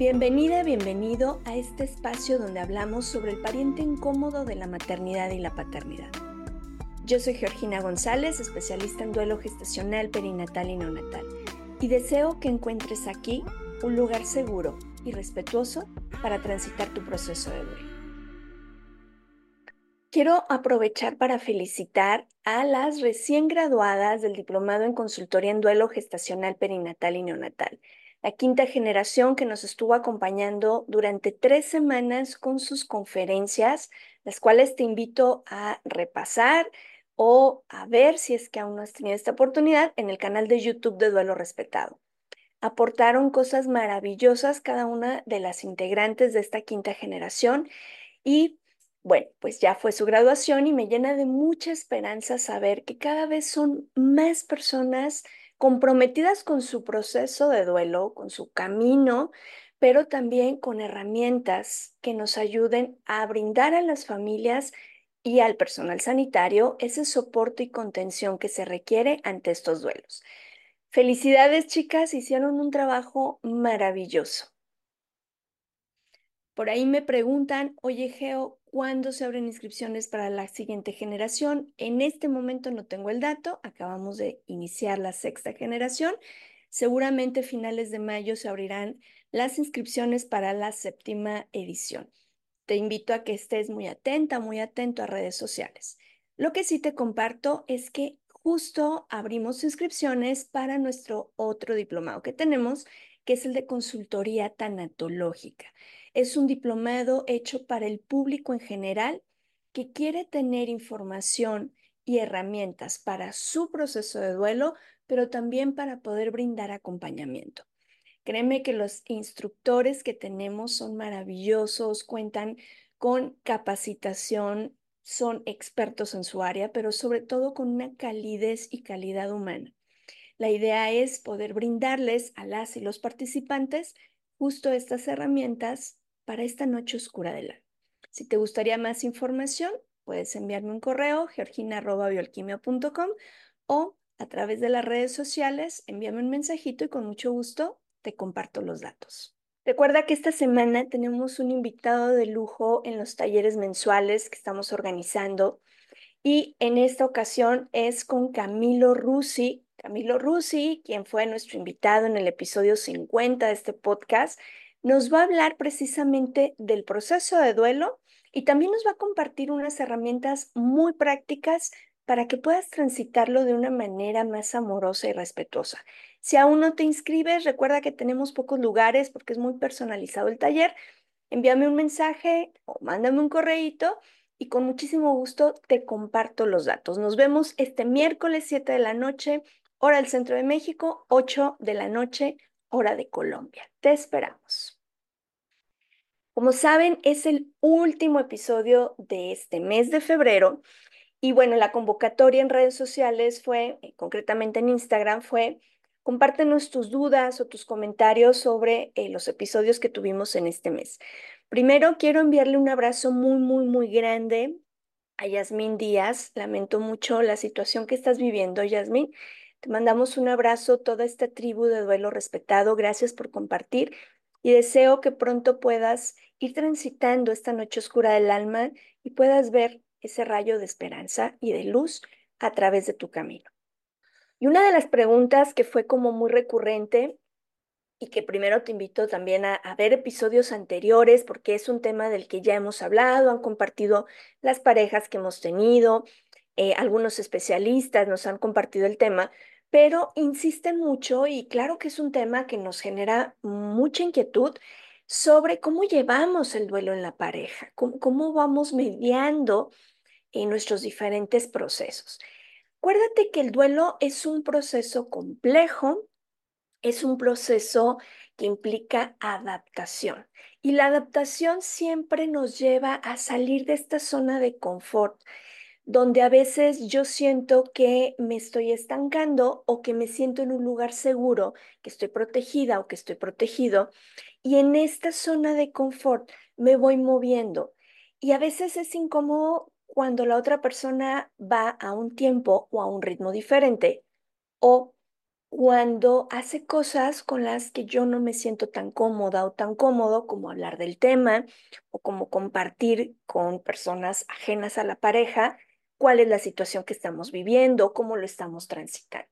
Bienvenida, bienvenido a este espacio donde hablamos sobre el pariente incómodo de la maternidad y la paternidad. Yo soy Georgina González, especialista en duelo gestacional, perinatal y neonatal, y deseo que encuentres aquí un lugar seguro y respetuoso para transitar tu proceso de duelo. Quiero aprovechar para felicitar a las recién graduadas del Diplomado en Consultoría en Duelo Gestacional, Perinatal y Neonatal la quinta generación que nos estuvo acompañando durante tres semanas con sus conferencias, las cuales te invito a repasar o a ver si es que aún no has tenido esta oportunidad en el canal de YouTube de Duelo Respetado. Aportaron cosas maravillosas cada una de las integrantes de esta quinta generación y bueno, pues ya fue su graduación y me llena de mucha esperanza saber que cada vez son más personas comprometidas con su proceso de duelo, con su camino, pero también con herramientas que nos ayuden a brindar a las familias y al personal sanitario ese soporte y contención que se requiere ante estos duelos. Felicidades chicas, hicieron un trabajo maravilloso. Por ahí me preguntan, oye Geo, ¿cuándo se abren inscripciones para la siguiente generación? En este momento no tengo el dato, acabamos de iniciar la sexta generación. Seguramente finales de mayo se abrirán las inscripciones para la séptima edición. Te invito a que estés muy atenta, muy atento a redes sociales. Lo que sí te comparto es que justo abrimos inscripciones para nuestro otro diplomado que tenemos, que es el de consultoría tanatológica. Es un diplomado hecho para el público en general que quiere tener información y herramientas para su proceso de duelo, pero también para poder brindar acompañamiento. Créeme que los instructores que tenemos son maravillosos, cuentan con capacitación, son expertos en su área, pero sobre todo con una calidez y calidad humana. La idea es poder brindarles a las y los participantes justo estas herramientas para esta noche oscura del alma. Si te gustaría más información, puedes enviarme un correo georgina.bioalquimia.com o a través de las redes sociales, envíame un mensajito y con mucho gusto te comparto los datos. Recuerda que esta semana tenemos un invitado de lujo en los talleres mensuales que estamos organizando y en esta ocasión es con Camilo Rusi. Camilo Rusi, quien fue nuestro invitado en el episodio 50 de este podcast, nos va a hablar precisamente del proceso de duelo y también nos va a compartir unas herramientas muy prácticas para que puedas transitarlo de una manera más amorosa y respetuosa. Si aún no te inscribes, recuerda que tenemos pocos lugares porque es muy personalizado el taller. Envíame un mensaje o mándame un correíto y con muchísimo gusto te comparto los datos. Nos vemos este miércoles 7 de la noche, hora del centro de México, 8 de la noche, hora de Colombia. Te esperamos. Como saben, es el último episodio de este mes de febrero y bueno, la convocatoria en redes sociales fue, eh, concretamente en Instagram, fue compártenos tus dudas o tus comentarios sobre eh, los episodios que tuvimos en este mes. Primero, quiero enviarle un abrazo muy, muy, muy grande a Yasmín Díaz. Lamento mucho la situación que estás viviendo, Yasmín. Te mandamos un abrazo, toda esta tribu de duelo respetado. Gracias por compartir y deseo que pronto puedas ir transitando esta noche oscura del alma y puedas ver ese rayo de esperanza y de luz a través de tu camino. Y una de las preguntas que fue como muy recurrente y que primero te invito también a, ver episodios anteriores porque es un tema del que ya hemos hablado, han compartido las parejas que hemos tenido, eh, algunos especialistas nos han compartido el tema, pero insisten mucho y claro que es un tema que nos genera mucha inquietud sobre cómo llevamos el duelo en la pareja, cómo, vamos mediando en nuestros diferentes procesos. Acuérdate que el duelo es un proceso complejo, es un proceso que implica adaptación. Y la adaptación siempre nos lleva a salir de esta zona de confort donde a veces yo siento que me estoy estancando o que me siento en un lugar seguro, que estoy protegida o que estoy protegido, y en esta zona de confort me voy moviendo. Y a veces es incómodo cuando la otra persona va a un tiempo o a un ritmo diferente, o cuando hace cosas con las que yo no me siento tan cómoda o tan cómodo como hablar del tema o como compartir con personas ajenas a la pareja cuál es la situación que estamos viviendo, cómo lo estamos transitando.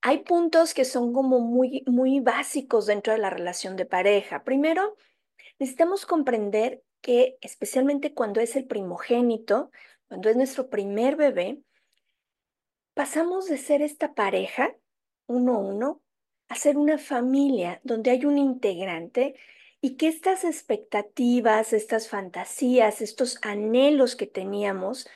Hay puntos que son como muy, muy básicos dentro de la relación de pareja. Primero, necesitamos comprender que especialmente cuando es el primogénito, cuando es nuestro primer bebé, pasamos de ser esta pareja, uno a uno, a ser una familia donde hay un integrante y que estas expectativas, estas fantasías, estos anhelos que teníamos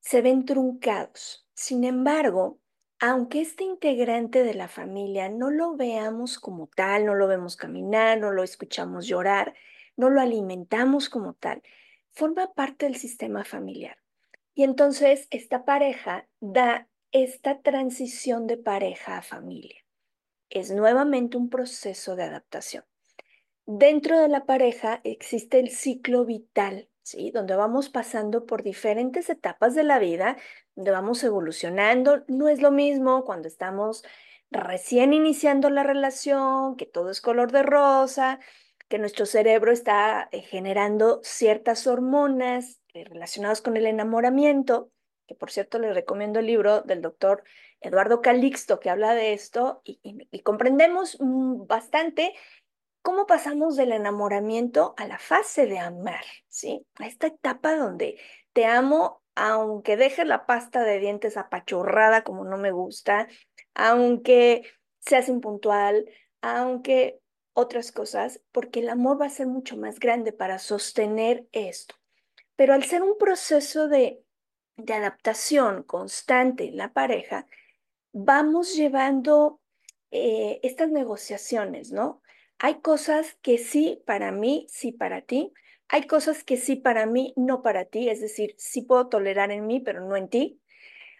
se ven truncados. Sin embargo, aunque este integrante de la familia no lo veamos como tal, no lo vemos caminar, no lo escuchamos llorar, no lo alimentamos como tal, forma parte del sistema familiar. Y entonces esta pareja da esta transición de pareja a familia. Es nuevamente un proceso de adaptación. Dentro de la pareja existe el ciclo vital, ¿sí? Donde vamos pasando por diferentes etapas de la vida, donde vamos evolucionando. No es lo mismo cuando estamos recién iniciando la relación, que todo es color de rosa, que nuestro cerebro está eh, generando ciertas hormonas eh, relacionadas con el enamoramiento que por cierto les recomiendo el libro del doctor Eduardo Calixto que habla de esto y, comprendemos mm, bastante cómo pasamos del enamoramiento a la fase de amar, ¿sí? A esta etapa donde te amo aunque dejes la pasta de dientes apachurrada como no me gusta, aunque seas impuntual, aunque otras cosas, porque el amor va a ser mucho más grande para sostener esto. Pero al ser un proceso de de adaptación constante en la pareja, vamos llevando eh, estas negociaciones, ¿no? Hay cosas que sí para mí, sí para ti. Hay cosas que sí para mí, no para ti. Es decir, sí puedo tolerar en mí, pero no en ti.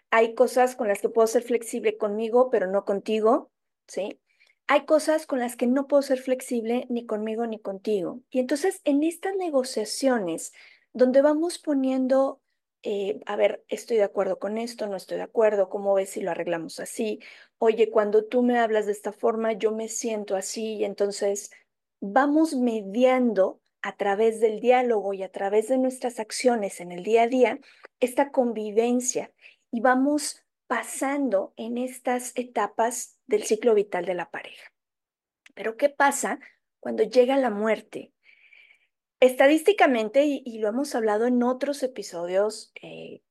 Hay cosas con las que puedo ser flexible conmigo, pero no contigo, ¿sí? Hay cosas con las que no puedo ser flexible ni conmigo ni contigo. Y entonces en estas negociaciones, donde vamos poniendo eh, a ver, estoy de acuerdo con esto, no estoy de acuerdo, ¿cómo ves si lo arreglamos así? Oye, cuando tú me hablas de esta forma, yo me siento así y entonces vamos mediando a través del diálogo y a través de nuestras acciones en el día a día esta convivencia y vamos pasando en estas etapas del ciclo vital de la pareja. Pero ¿qué pasa cuando llega la muerte? Estadísticamente, y, lo hemos hablado en otros episodios, eh,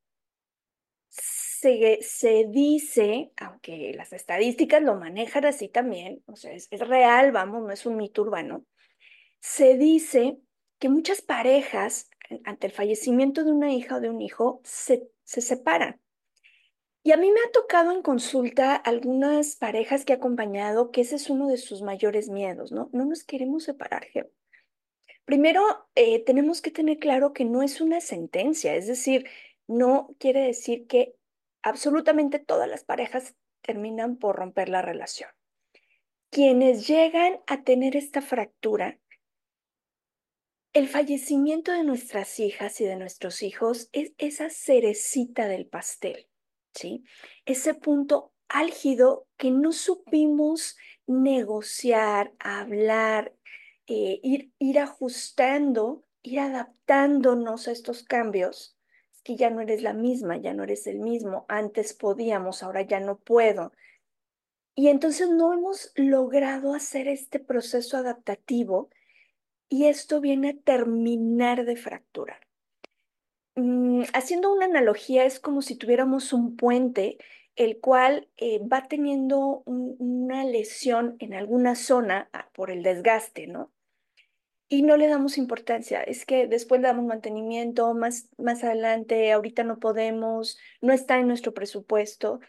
se, dice, aunque las estadísticas lo manejan así también, o sea, es, real, vamos, no es un mito urbano, se dice que muchas parejas, ante el fallecimiento de una hija o de un hijo, se, se separan. Y a mí me ha tocado en consulta algunas parejas que he acompañado que ese es uno de sus mayores miedos, ¿no? No nos queremos separar, Primero, eh, tenemos que tener claro que no es una sentencia, es decir, no quiere decir que absolutamente todas las parejas terminan por romper la relación. Quienes llegan a tener esta fractura, el fallecimiento de nuestras hijas y de nuestros hijos es esa cerecita del pastel, ¿sí? Ese punto álgido que no supimos negociar, hablar, eh, ir, ir ajustando, ir adaptándonos a estos cambios. Es que ya no eres la misma, ya no eres el mismo. Antes podíamos, ahora ya no puedo. Y entonces no hemos logrado hacer este proceso adaptativo y esto viene a terminar de fracturar. Mm, haciendo una analogía, es como si tuviéramos un puente el cual eh, va teniendo una lesión en alguna zona ah, por el desgaste, ¿no? Y no le damos importancia. Es que después le damos mantenimiento, más, más adelante, ahorita no podemos, no está en nuestro presupuesto,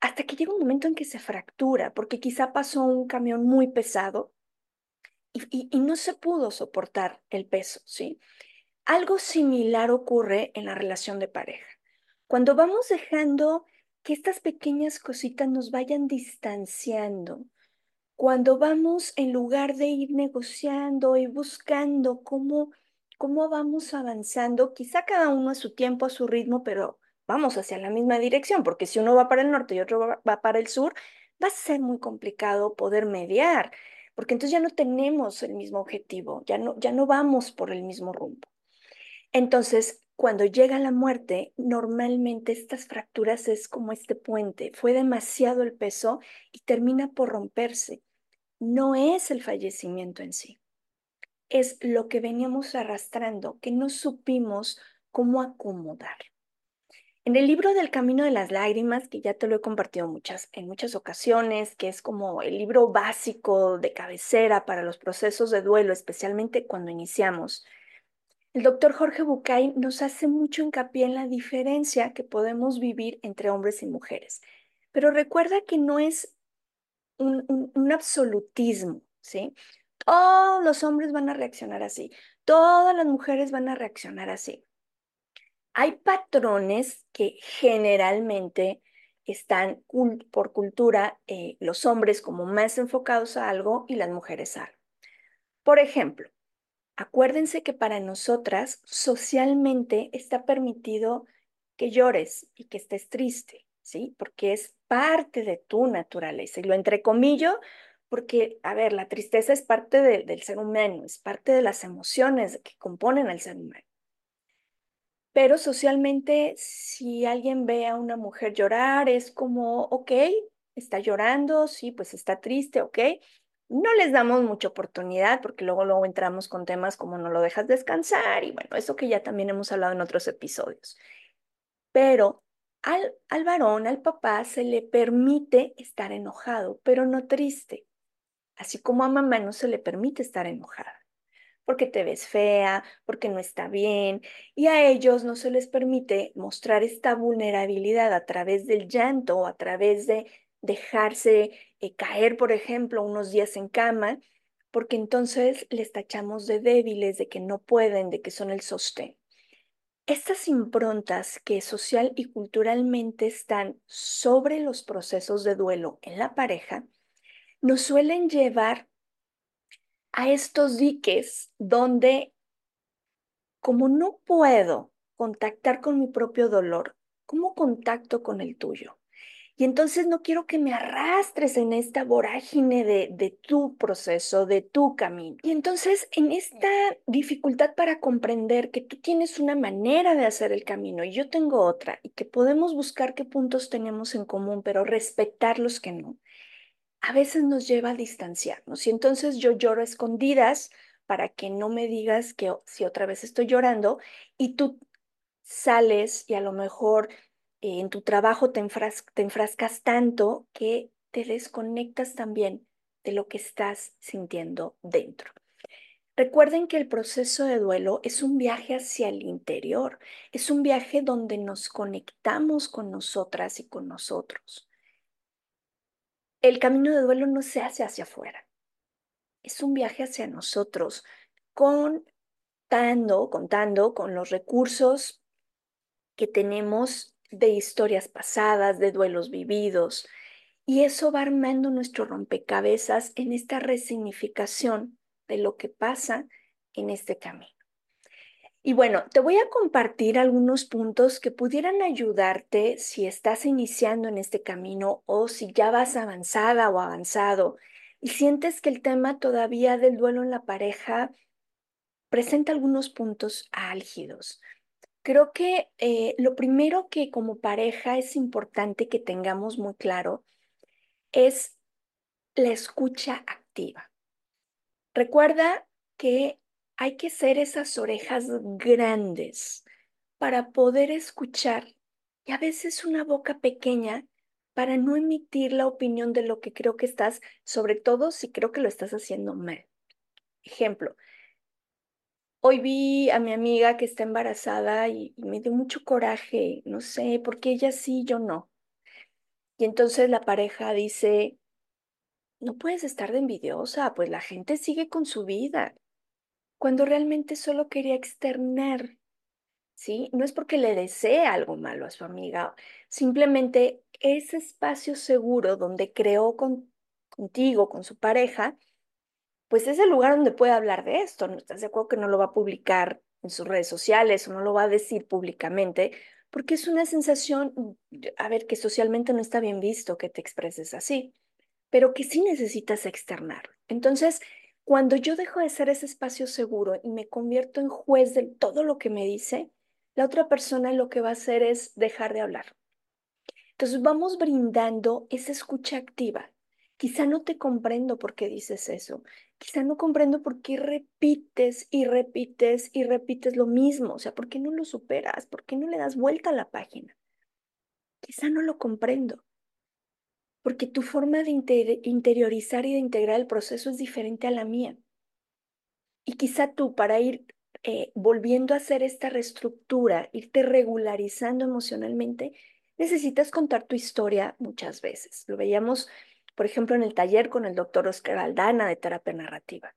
hasta que llega un momento en que se fractura, porque quizá pasó un camión muy pesado y, y no se pudo soportar el peso, ¿sí? Algo similar ocurre en la relación de pareja. Cuando vamos dejando que estas pequeñas cositas nos vayan distanciando, cuando vamos, en lugar de ir negociando y buscando cómo, cómo vamos avanzando, quizá cada uno a su tiempo, a su ritmo, pero vamos hacia la misma dirección, porque si uno va para el norte y otro va, para el sur, va a ser muy complicado poder mediar, porque entonces ya no tenemos el mismo objetivo, ya no, ya no vamos por el mismo rumbo. Entonces, cuando llega la muerte, normalmente estas fracturas es como este puente, fue demasiado el peso y termina por romperse. No es el fallecimiento en sí, es lo que veníamos arrastrando, que no supimos cómo acomodar. En el libro del Camino de las Lágrimas, que ya te lo he compartido muchas, en muchas ocasiones, que es como el libro básico de cabecera para los procesos de duelo, especialmente cuando iniciamos, el doctor Jorge Bucay nos hace mucho hincapié en la diferencia que podemos vivir entre hombres y mujeres. Pero recuerda que no es un, un absolutismo, ¿sí? Todos los hombres van a reaccionar así, todas las mujeres van a reaccionar así. Hay patrones que generalmente están por cultura eh, los hombres como más enfocados a algo y las mujeres a algo. Por ejemplo, acuérdense que para nosotras socialmente está permitido que llores y que estés triste, ¿sí? Porque es parte de tu naturaleza. Y lo entrecomillo porque, a ver, la tristeza es parte del ser humano, es parte de las emociones que componen al ser humano. Pero socialmente, si alguien ve a una mujer llorar, es como, ok, está llorando, sí, pues está triste, ok. No les damos mucha oportunidad porque luego, luego entramos con temas como no lo dejas descansar y bueno, eso que ya también hemos hablado en otros episodios. Pero al, al varón, al papá, se le permite estar enojado, pero no triste. Así como a mamá no se le permite estar enojada porque te ves fea, porque no está bien, y a ellos no se les permite mostrar esta vulnerabilidad a través del llanto o a través de dejarse eh, caer, por ejemplo, unos días en cama, porque entonces les tachamos de débiles, de que no pueden, de que son el sostén. Estas improntas que social y culturalmente están sobre los procesos de duelo en la pareja, nos suelen llevar a estos diques donde, como no puedo contactar con mi propio dolor, ¿cómo contacto con el tuyo? Y entonces no quiero que me arrastres en esta vorágine de, de, tu proceso, de tu camino. Y entonces en esta dificultad para comprender que tú tienes una manera de hacer el camino y yo tengo otra y que podemos buscar qué puntos tenemos en común, pero respetar los que no, a veces nos lleva a distanciarnos. Y entonces yo lloro a escondidas para que no me digas que si otra vez estoy llorando y tú sales y a lo mejor en tu trabajo te, te enfrascas tanto que te desconectas también de lo que estás sintiendo dentro. Recuerden que el proceso de duelo es un viaje hacia el interior, es un viaje donde nos conectamos con nosotras y con nosotros el camino de duelo no se hace hacia afuera. Es un viaje hacia nosotros, contando, contando con los recursos que tenemos de historias pasadas, de duelos vividos. Y eso va armando nuestro rompecabezas en esta resignificación de lo que pasa en este camino. Y bueno, te voy a compartir algunos puntos que pudieran ayudarte si estás iniciando en este camino o si ya vas avanzada o avanzado y sientes que el tema todavía del duelo en la pareja presenta algunos puntos álgidos. Creo que eh, lo primero que como pareja es importante que tengamos muy claro es la escucha activa. Recuerda que hay que ser esas orejas grandes para poder escuchar y a veces una boca pequeña para no emitir la opinión de lo que creo que estás, sobre todo si creo que lo estás haciendo mal. Ejemplo, hoy vi a mi amiga que está embarazada y, me dio mucho coraje, no sé, porque ella sí, yo no. Y entonces la pareja dice, no puedes estar de envidiosa, pues la gente sigue con su vida cuando realmente solo quería externar, ¿sí? No es porque le desee algo malo a su amiga, simplemente ese espacio seguro donde creó contigo, con su pareja, pues es el lugar donde puede hablar de esto. ¿No estás de acuerdo que no lo va a publicar en sus redes sociales o no lo va a decir públicamente? Porque es una sensación, a ver, que socialmente no está bien visto que te expreses así. pero que sí necesitas externarlo. Entonces, cuando yo dejo de ser ese espacio seguro y me convierto en juez de todo lo que me dice, la otra persona lo que va a hacer es dejar de hablar. Entonces vamos brindando esa escucha activa. Quizá no te comprendo por qué dices eso. Quizá no comprendo por qué repites y repites y repites lo mismo. O sea, ¿por qué no lo superas? ¿Por qué no le das vuelta a la página? Quizá no lo comprendo. Porque tu forma de interiorizar y de integrar el proceso es diferente a la mía. Y quizá tú, para ir eh, volviendo a hacer esta reestructura, irte regularizando emocionalmente, necesitas contar tu historia muchas veces. Lo veíamos, por ejemplo, en el taller con el doctor Oscar Aldana de terapia narrativa.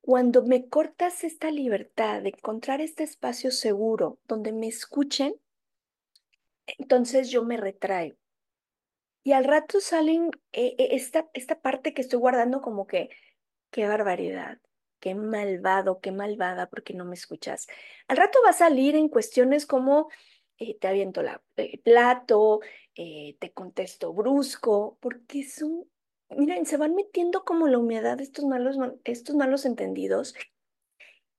Cuando me cortas esta libertad de encontrar este espacio seguro donde me escuchen, entonces yo me retraigo. Y al rato salen eh, eh, esta, esta parte que estoy guardando como que, qué barbaridad, qué malvado, qué malvada, porque no me escuchas. Al rato va a salir en cuestiones como, eh, te aviento la, el plato, eh, te contesto brusco, porque son, miren, se van metiendo como la humedad estos malos, estos malos entendidos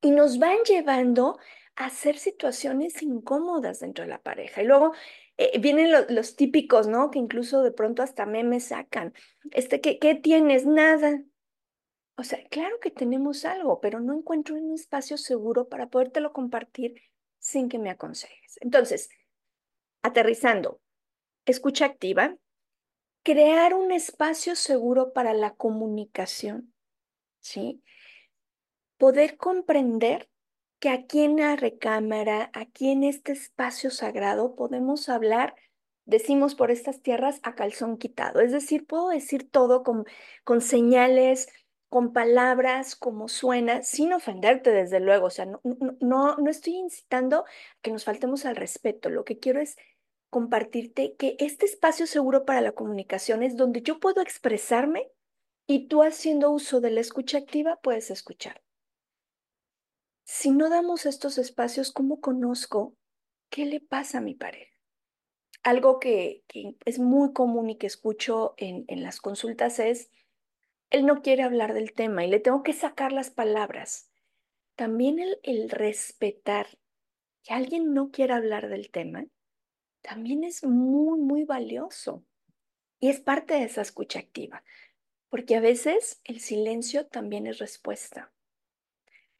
y nos van llevando a hacer situaciones incómodas dentro de la pareja. Y luego eh, vienen los típicos, ¿no? Que incluso de pronto hasta memes sacan. Este, ¿qué, qué tienes? Nada. O sea, claro que tenemos algo, pero no encuentro un espacio seguro para podértelo compartir sin que me aconsejes. Entonces, aterrizando, escucha activa, crear un espacio seguro para la comunicación, ¿sí? Poder comprender que aquí en la recámara, aquí en este espacio sagrado, podemos hablar, decimos por estas tierras, a calzón quitado. Es decir, puedo decir todo con, con señales, con palabras como suena, sin ofenderte desde luego, o sea, no, no, no estoy incitando a que nos faltemos al respeto, lo que quiero es compartirte que este espacio seguro para la comunicación es donde yo puedo expresarme y tú haciendo uso de la escucha activa puedes escuchar. Si no damos estos espacios, ¿cómo conozco qué le pasa a mi pareja? Algo que, es muy común y que escucho en, en las consultas es, él no quiere hablar del tema y le tengo que sacar las palabras. También el, el respetar que alguien no quiera hablar del tema también es muy, muy valioso. Y es parte de esa escucha activa, porque a veces el silencio también es respuesta.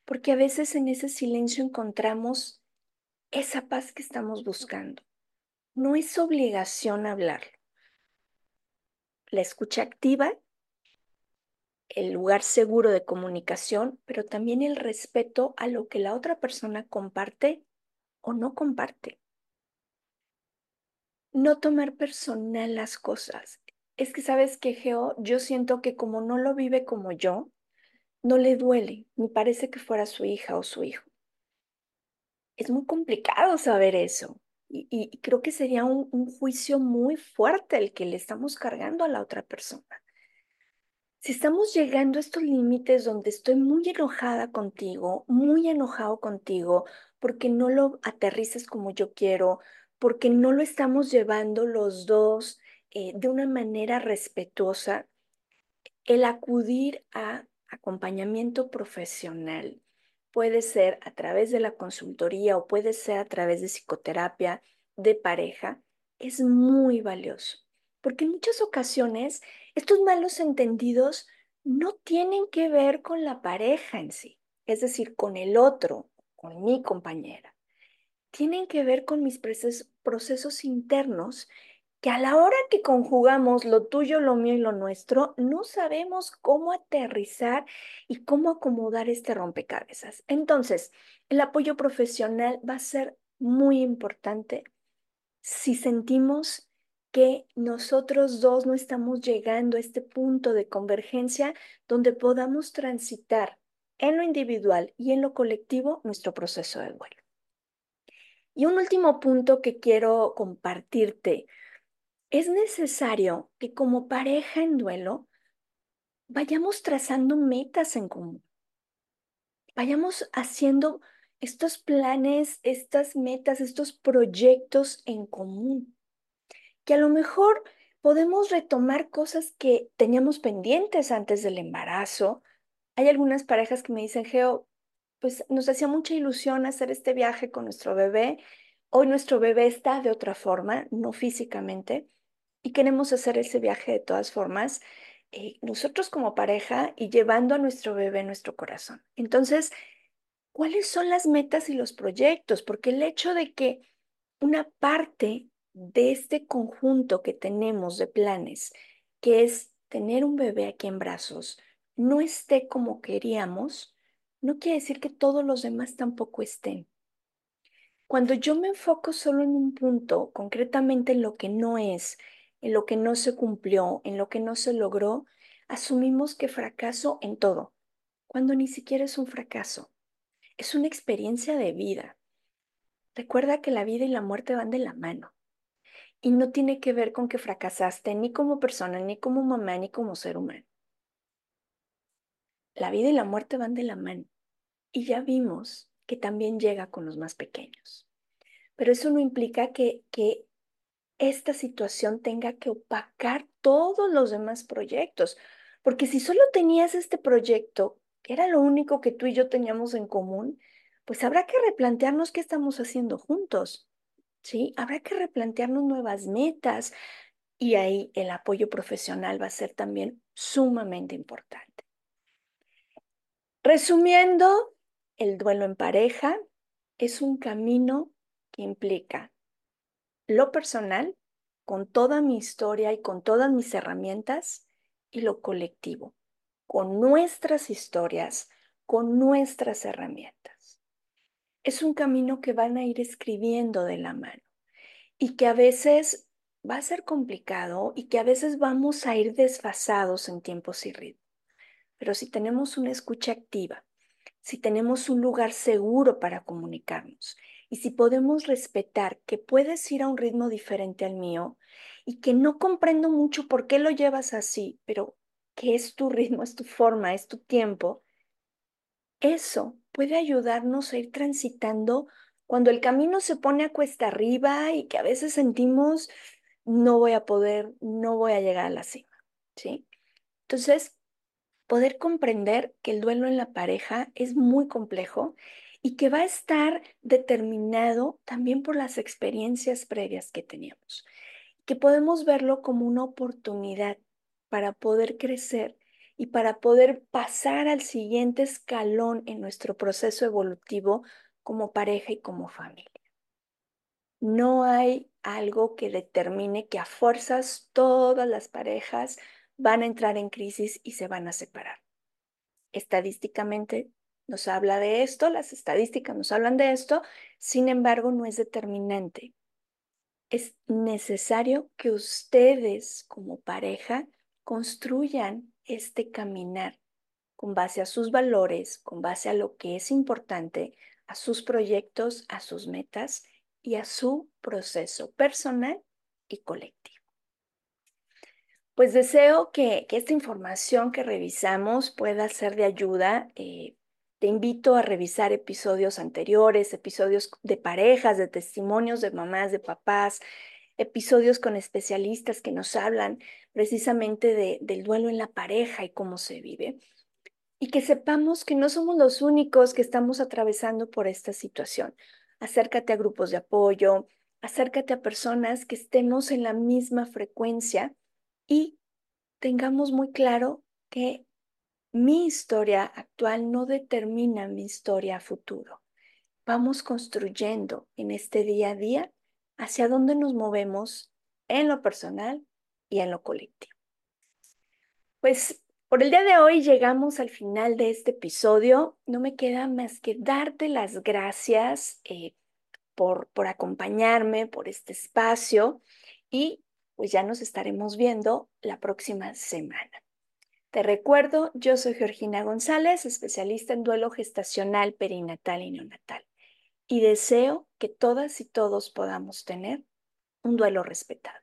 Porque a veces en ese silencio encontramos esa paz que estamos buscando. No es obligación hablarlo. La escucha activa el lugar seguro de comunicación, pero también el respeto a lo que la otra persona comparte o no comparte. No tomar personal las cosas. Es que sabes que Geo, yo siento que como no lo vive como yo, no le duele, ni parece que fuera su hija o su hijo. Es muy complicado saber eso. Y, creo que sería un juicio muy fuerte el que le estamos cargando a la otra persona. Si estamos llegando a estos límites donde estoy muy enojada contigo, muy enojado contigo, porque no lo aterrices como yo quiero, porque no lo estamos llevando los dos eh, de una manera respetuosa, el acudir a acompañamiento profesional puede ser a través de la consultoría o puede ser a través de psicoterapia de pareja, es muy valioso, porque en muchas ocasiones estos malos entendidos no tienen que ver con la pareja en sí, es decir, con el otro, con mi compañera. Tienen que ver con mis procesos, internos que a la hora que conjugamos lo tuyo, lo mío y lo nuestro, no sabemos cómo aterrizar y cómo acomodar este rompecabezas. Entonces, el apoyo profesional va a ser muy importante si sentimos que nosotros dos no estamos llegando a este punto de convergencia donde podamos transitar en lo individual y en lo colectivo nuestro proceso de duelo. Y un último punto que quiero compartirte. Es necesario que como pareja en duelo vayamos trazando metas en común. Vayamos haciendo estos planes, estas metas, estos proyectos en común que a lo mejor podemos retomar cosas que teníamos pendientes antes del embarazo. Hay algunas parejas que me dicen, Geo, pues nos hacía mucha ilusión hacer este viaje con nuestro bebé. Hoy nuestro bebé está de otra forma, no físicamente, y queremos hacer ese viaje de todas formas, eh, nosotros como pareja y llevando a nuestro bebé en nuestro corazón. Entonces, ¿cuáles son las metas y los proyectos? Porque el hecho de que una parte de este conjunto que tenemos de planes, que es tener un bebé aquí en brazos, no esté como queríamos, no quiere decir que todos los demás tampoco estén. Cuando yo me enfoco solo en un punto, concretamente en lo que no es, en lo que no se cumplió, en lo que no se logró, asumimos que fracaso en todo, cuando ni siquiera es un fracaso, es una experiencia de vida. Recuerda que la vida y la muerte van de la mano y no tiene que ver con que fracasaste ni como persona, ni como mamá, ni como ser humano. La vida y la muerte van de la mano y ya vimos que también llega con los más pequeños. Pero eso no implica que, que esta situación tenga que opacar todos los demás proyectos, porque si solo tenías este proyecto, que era lo único que tú y yo teníamos en común, pues habrá que replantearnos qué estamos haciendo juntos. ¿Sí? Habrá que replantearnos nuevas metas y ahí el apoyo profesional va a ser también sumamente importante. Resumiendo, el duelo en pareja es un camino que implica lo personal, con toda mi historia y con todas mis herramientas, y lo colectivo, con nuestras historias, con nuestras herramientas es un camino que van a ir escribiendo de la mano y que a veces va a ser complicado y que a veces vamos a ir desfasados en tiempos y ritmo. Pero si tenemos una escucha activa, si tenemos un lugar seguro para comunicarnos y si podemos respetar que puedes ir a un ritmo diferente al mío y que no comprendo mucho por qué lo llevas así, pero que es tu ritmo, es tu forma, es tu tiempo, eso puede ayudarnos a ir transitando cuando el camino se pone a cuesta arriba y que a veces sentimos no voy a poder, no voy a llegar a la cima, ¿sí? Entonces, poder comprender que el duelo en la pareja es muy complejo y que va a estar determinado también por las experiencias previas que teníamos, que podemos verlo como una oportunidad para poder crecer y para poder pasar al siguiente escalón en nuestro proceso evolutivo como pareja y como familia. No hay algo que determine que a fuerzas todas las parejas van a entrar en crisis y se van a separar. Estadísticamente nos habla de esto, las estadísticas nos hablan de esto, sin embargo no es determinante. Es necesario que ustedes como pareja construyan este caminar con base a sus valores, con base a lo que es importante, a sus proyectos, a sus metas y a su proceso personal y colectivo. Pues deseo que, esta información que revisamos pueda ser de ayuda. Eh, te invito a revisar episodios anteriores, episodios de parejas, de testimonios de mamás, de papás, episodios con especialistas que nos hablan precisamente del duelo en la pareja y cómo se vive. Y que sepamos que no somos los únicos que estamos atravesando por esta situación. Acércate a grupos de apoyo, acércate a personas que estemos en la misma frecuencia y tengamos muy claro que mi historia actual no determina mi historia futuro. Vamos construyendo en este día a día hacia dónde nos movemos en lo personal y en lo colectivo. Pues por el día de hoy llegamos al final de este episodio. No me queda más que darte las gracias eh, por, por acompañarme, por este espacio y pues ya nos estaremos viendo la próxima semana. Te recuerdo, yo soy Georgina González, especialista en duelo gestacional, perinatal y neonatal y deseo que todas y todos podamos tener un duelo respetado.